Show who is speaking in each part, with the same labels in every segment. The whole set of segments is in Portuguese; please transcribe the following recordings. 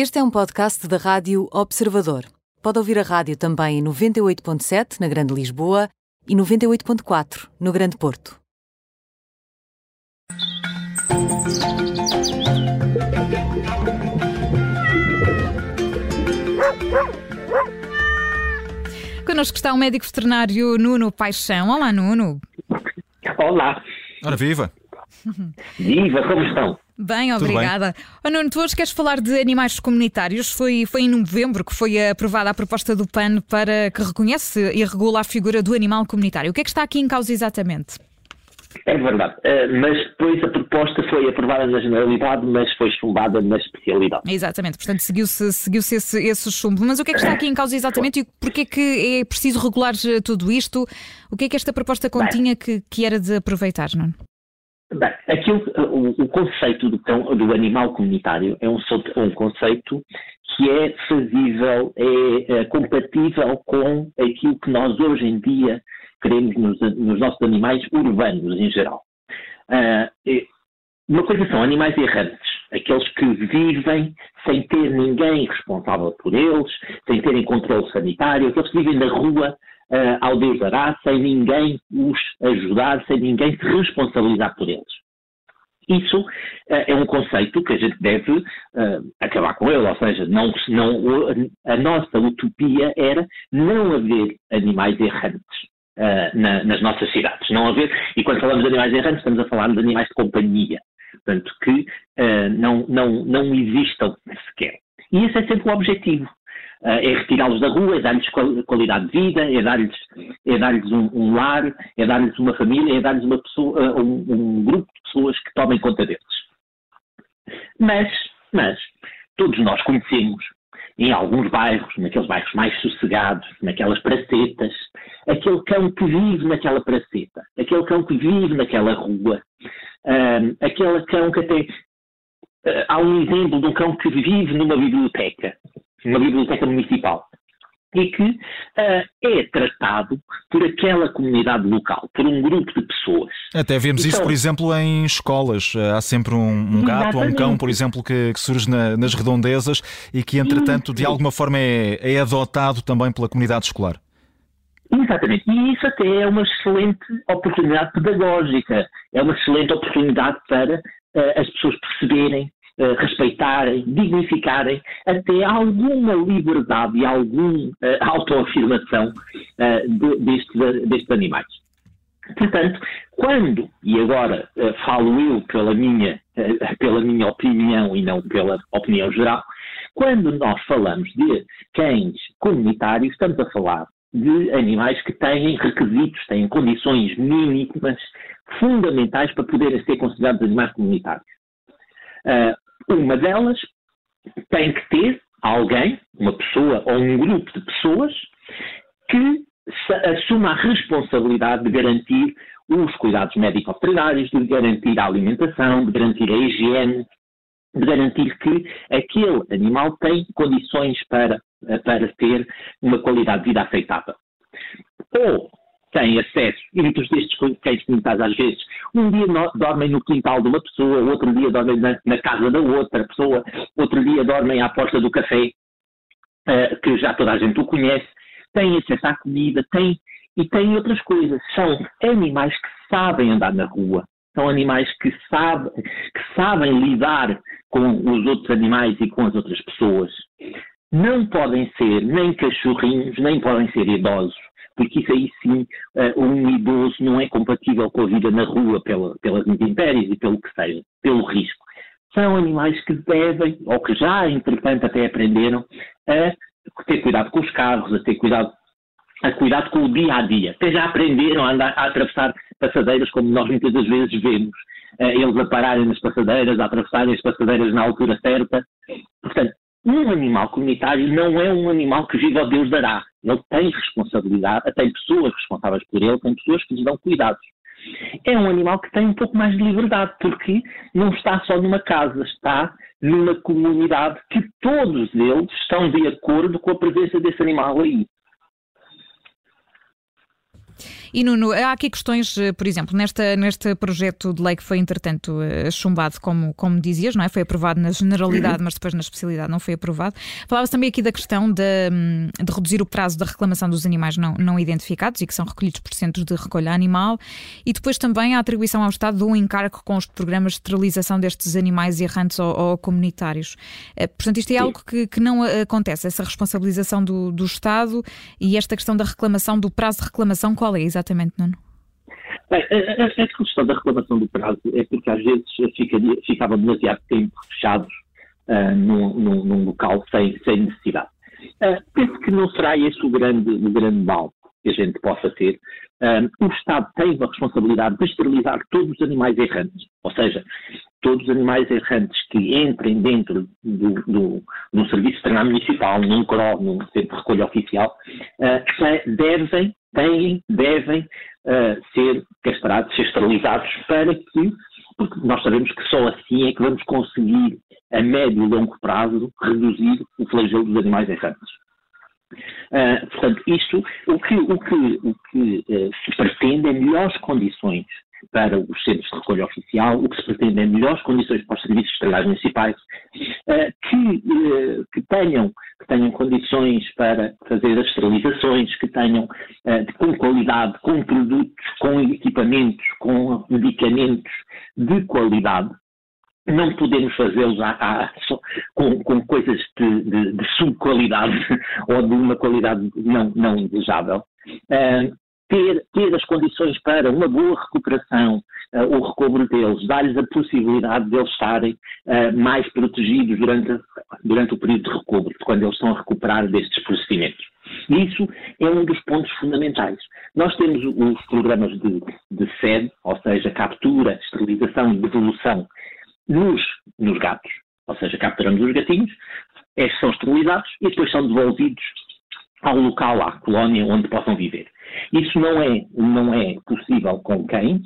Speaker 1: Este é um podcast da Rádio Observador. Pode ouvir a rádio também em 98.7 na Grande Lisboa e 98.4 no Grande Porto.
Speaker 2: Connosco está o médico veterinário Nuno Paixão. Olá, Nuno.
Speaker 3: Olá.
Speaker 4: Ora, viva!
Speaker 3: Viva, como estão?
Speaker 2: Bem, obrigada. Oh, Nuno, tu hoje queres falar de animais comunitários. Foi, foi em novembro que foi aprovada a proposta do PAN para que reconhece e regula a figura do animal comunitário. O que é que está aqui em causa exatamente?
Speaker 3: É verdade, uh, mas depois a proposta foi aprovada na generalidade, mas foi chumbada na especialidade.
Speaker 2: Exatamente, portanto seguiu-se seguiu esse, esse chumbo. Mas o que é que está aqui em causa exatamente e porquê é que é preciso regular tudo isto? O que é que esta proposta continha que, que era de aproveitar, não?
Speaker 3: Bem, aquilo, o, conceito do, cão, do animal comunitário é um, um conceito que é fazível, é, é compatível com aquilo que nós hoje em dia queremos nos, nos nossos animais urbanos em geral. Uh, uma coisa são animais errantes, aqueles que vivem sem ter ninguém responsável por eles, sem terem controle sanitário, aqueles que vivem na rua uh, ao Deus dará, sem ninguém os ajudar, sem ninguém se responsabilizar por eles. Isso uh, é um conceito que a gente deve uh, acabar com ele, ou seja, não, a nossa utopia era não haver animais errantes. Uh, na, nas nossas cidades. Não haver, e quando falamos de animais errantes, estamos a falar de animais de companhia, portanto, que não, não, não existam sequer. E esse é sempre o objetivo. Uh, é retirá-los da rua, é dar-lhes qualidade de vida, é dar-lhes é dar um, um, lar, é dar-lhes uma família, é dar-lhes uma pessoa, um, um, grupo de pessoas que tomem conta deles. Mas, mas, todos nós conhecemos em alguns bairros, naqueles bairros mais sossegados, naquelas pracetas, aquele cão que vive naquela praceta, aquele cão que vive naquela rua, um, aquele cão que até. Uh, há um exemplo de um cão que vive numa biblioteca, numa biblioteca municipal e que uh, é tratado por aquela comunidade local, por um grupo de pessoas.
Speaker 4: Até vemos então, isso, por exemplo, em escolas. Há sempre um, um gato ou um cão, por exemplo, que, que surge na, nas redondezas e que, entretanto, de alguma forma é, é adotado também pela comunidade escolar.
Speaker 3: Exatamente. E isso até é uma excelente oportunidade pedagógica, é uma excelente oportunidade para uh, as pessoas perceberem uh, respeitarem, dignificarem até alguma liberdade e alguma uh, autoafirmação uh, de, destes, destes animais. Portanto, quando, e agora uh, falo eu pela minha, pela minha opinião e não pela opinião geral, quando nós falamos de cães comunitários, estamos a falar de animais que têm requisitos, têm condições mínimas fundamentais para poderem ser considerados animais comunitários. Uh, uma delas tem que ter alguém, uma pessoa ou um grupo de pessoas, que assuma a responsabilidade de garantir os cuidados médico-veterinários, de garantir a alimentação, de garantir a higiene, de garantir que aquele animal tem condições para, para ter uma qualidade de vida aceitável. Ou têm acesso, e muitos destes cães comunitários às vezes, um dia dormem no quintal de uma pessoa, outro dia dormem na, na, casa da outra pessoa, outro dia dormem à porta do café, uh, que já toda a gente o conhece, têm acesso à comida, têm, e têm outras coisas. São animais que sabem andar na rua, são animais que, sabe, que sabem lidar com os outros animais e com as outras pessoas. Não podem ser nem cachorrinhos, nem podem ser idosos porque isso aí sim, uh, um idoso não é compatível com a vida na rua pela, pelas intempéries e pelo que seja, pelo risco. São animais que devem, ou que já, entretanto, até aprenderam a ter cuidado com os carros, a ter cuidado, a cuidado com o dia a dia. Até já aprenderam a, andar, a atravessar passadeiras, como nós muitas das vezes vemos, uh, eles a pararem nas passadeiras, a atravessarem as passadeiras na altura certa. Portanto, um animal comunitário não é um animal que vive ao Deus dará. Ele tem responsabilidade, tem pessoas responsáveis por ele, tem pessoas que lhe dão cuidados. É um animal que tem um pouco mais de liberdade, porque não está só numa casa, está numa comunidade que todos eles estão de acordo com a presença desse animal aí.
Speaker 2: E Nuno, há aqui questões, eh, por exemplo, nesta, neste projeto de lei que foi, entretanto, eh, chumbado, como, como dizias, não é? Foi aprovado na generalidade, mas depois na especialidade não foi aprovado. Falava-se também aqui da questão de, hum, de, reduzir o prazo da reclamação dos animais não, não identificados e que são recolhidos por centros de recolha animal e depois também a atribuição ao Estado de um encargo com os programas de esterilização destes animais errantes ou, ou comunitários. Eh, portanto, isto é Sim. algo que, que não acontece, essa responsabilização do, do Estado e esta questão da reclamação, do prazo de reclamação, qual é exatamente, Nuno?
Speaker 3: Bem, a, a, questão da reclamação do prazo é porque às vezes ficaria, ficavam demasiado tempo fechados uh, num, num, num, local sem, sem necessidade. Uh, penso que não será esse o grande, o grande mal que a gente possa ter. Uh, o Estado tem a responsabilidade de esterilizar todos os animais errantes, ou seja, todos os animais errantes que entrem dentro do, do, do serviço veterinário municipal, num CRO, num centro de recolha oficial, uh, devem, têm, devem uh, ser castrados, ser esterilizados para que, porque nós sabemos que só assim é que vamos conseguir, a médio e longo prazo, reduzir o flagelo dos animais errantes. Uh, portanto, isto, o que, o que, o que uh, se pretende é melhores condições para os centros de recolha oficial, o que se pretende é melhores condições para os serviços veterinários municipais, uh, que, que, tenham, que tenham condições para fazer as esterilizações, que tenham com qualidade, com produtos, com equipamentos, com medicamentos de qualidade, não podemos fazê-los com, com, coisas de, de, de subqualidade ou de uma qualidade não, não. Uh, ter, ter, as condições para uma boa recuperação, uh, o recobro deles, dar-lhes a possibilidade de eles estarem uh, mais protegidos durante, durante o período de recobro, quando eles estão a recuperar destes procedimentos. Isso é um dos pontos fundamentais. Nós temos os programas de, de SED, ou seja, captura, esterilização e devolução nos, nos gatos. Ou seja, capturamos os gatinhos, estes são esterilizados e depois são devolvidos ao local, à colónia onde possam viver. Isso não é, não é possível com cães,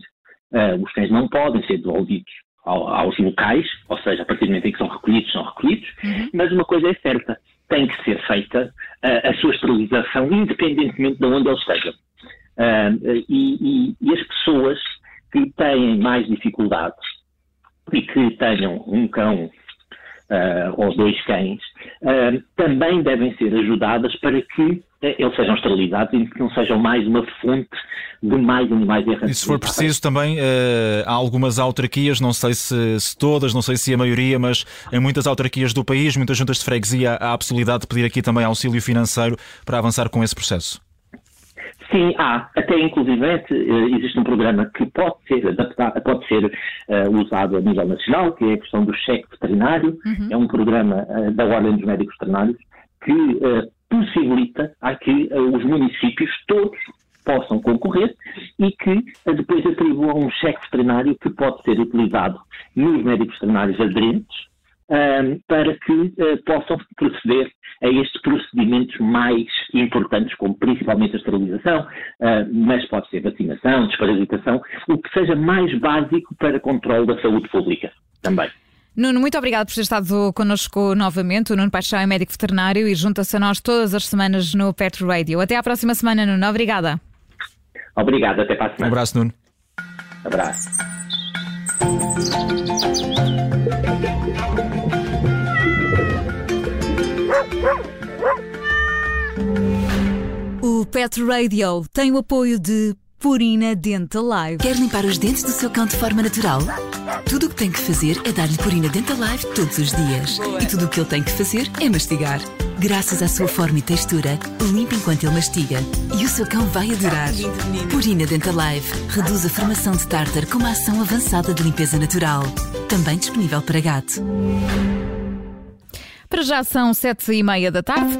Speaker 3: uh, os cães não podem ser devolvidos ao, aos locais, ou seja, a partir do momento em que são recolhidos, são recolhidos, uhum. mas uma coisa é certa, tem que ser feita uh, a sua esterilização, independentemente de onde eles estejam. Uh, e, e, e as pessoas que têm mais dificuldades e que tenham um cão uh, ou dois cães, também devem ser ajudadas para que eles sejam esterilizados e que não sejam mais uma fonte de mais animais errantes.
Speaker 4: E se for preciso também, há algumas autarquias, não sei se, se, todas, não sei se a maioria, mas em muitas autarquias do país, muitas juntas de freguesia, há a possibilidade de pedir aqui também auxílio financeiro para avançar com esse processo.
Speaker 3: Sim, há. Até inclusivamente eh, existe um programa que pode ser adaptado, pode ser uh, usado a nível nacional, que é a questão do cheque veterinário. Uhum. É um programa uh, da Ordem dos Médicos Veterinários que uh, possibilita a que os municípios todos possam concorrer e que depois atribuam um cheque veterinário que pode ser utilizado nos médicos veterinários aderentes para que uh, possam proceder a estes procedimentos mais importantes, como principalmente a esterilização, mas pode ser vacinação, desparasitação, o que seja mais básico para controle da saúde pública também.
Speaker 2: Nuno, muito obrigado por ter estado connosco novamente. O Nuno Paixão é médico veterinário e junta-se a nós todas as semanas no Pet Radio. Até à próxima semana, Nuno. Obrigada.
Speaker 3: Obrigado, até para a semana.
Speaker 4: Um abraço, Nuno.
Speaker 3: Abraço.
Speaker 1: O Pet Radio tem o apoio de Purina Dental Live.
Speaker 5: Quer limpar os dentes do seu cão de forma natural? Tudo o que tem que fazer é dar-lhe Purina Dental Live todos os dias. Boa. E tudo o que ele tem que fazer é mastigar. Graças à sua forma e textura, limpa enquanto ele mastiga. E o seu cão vai adorar. Purina Dental Live reduz a formação de tártar com uma ação avançada de limpeza natural. Também disponível para gato.
Speaker 2: Para já são sete e meia da tarde.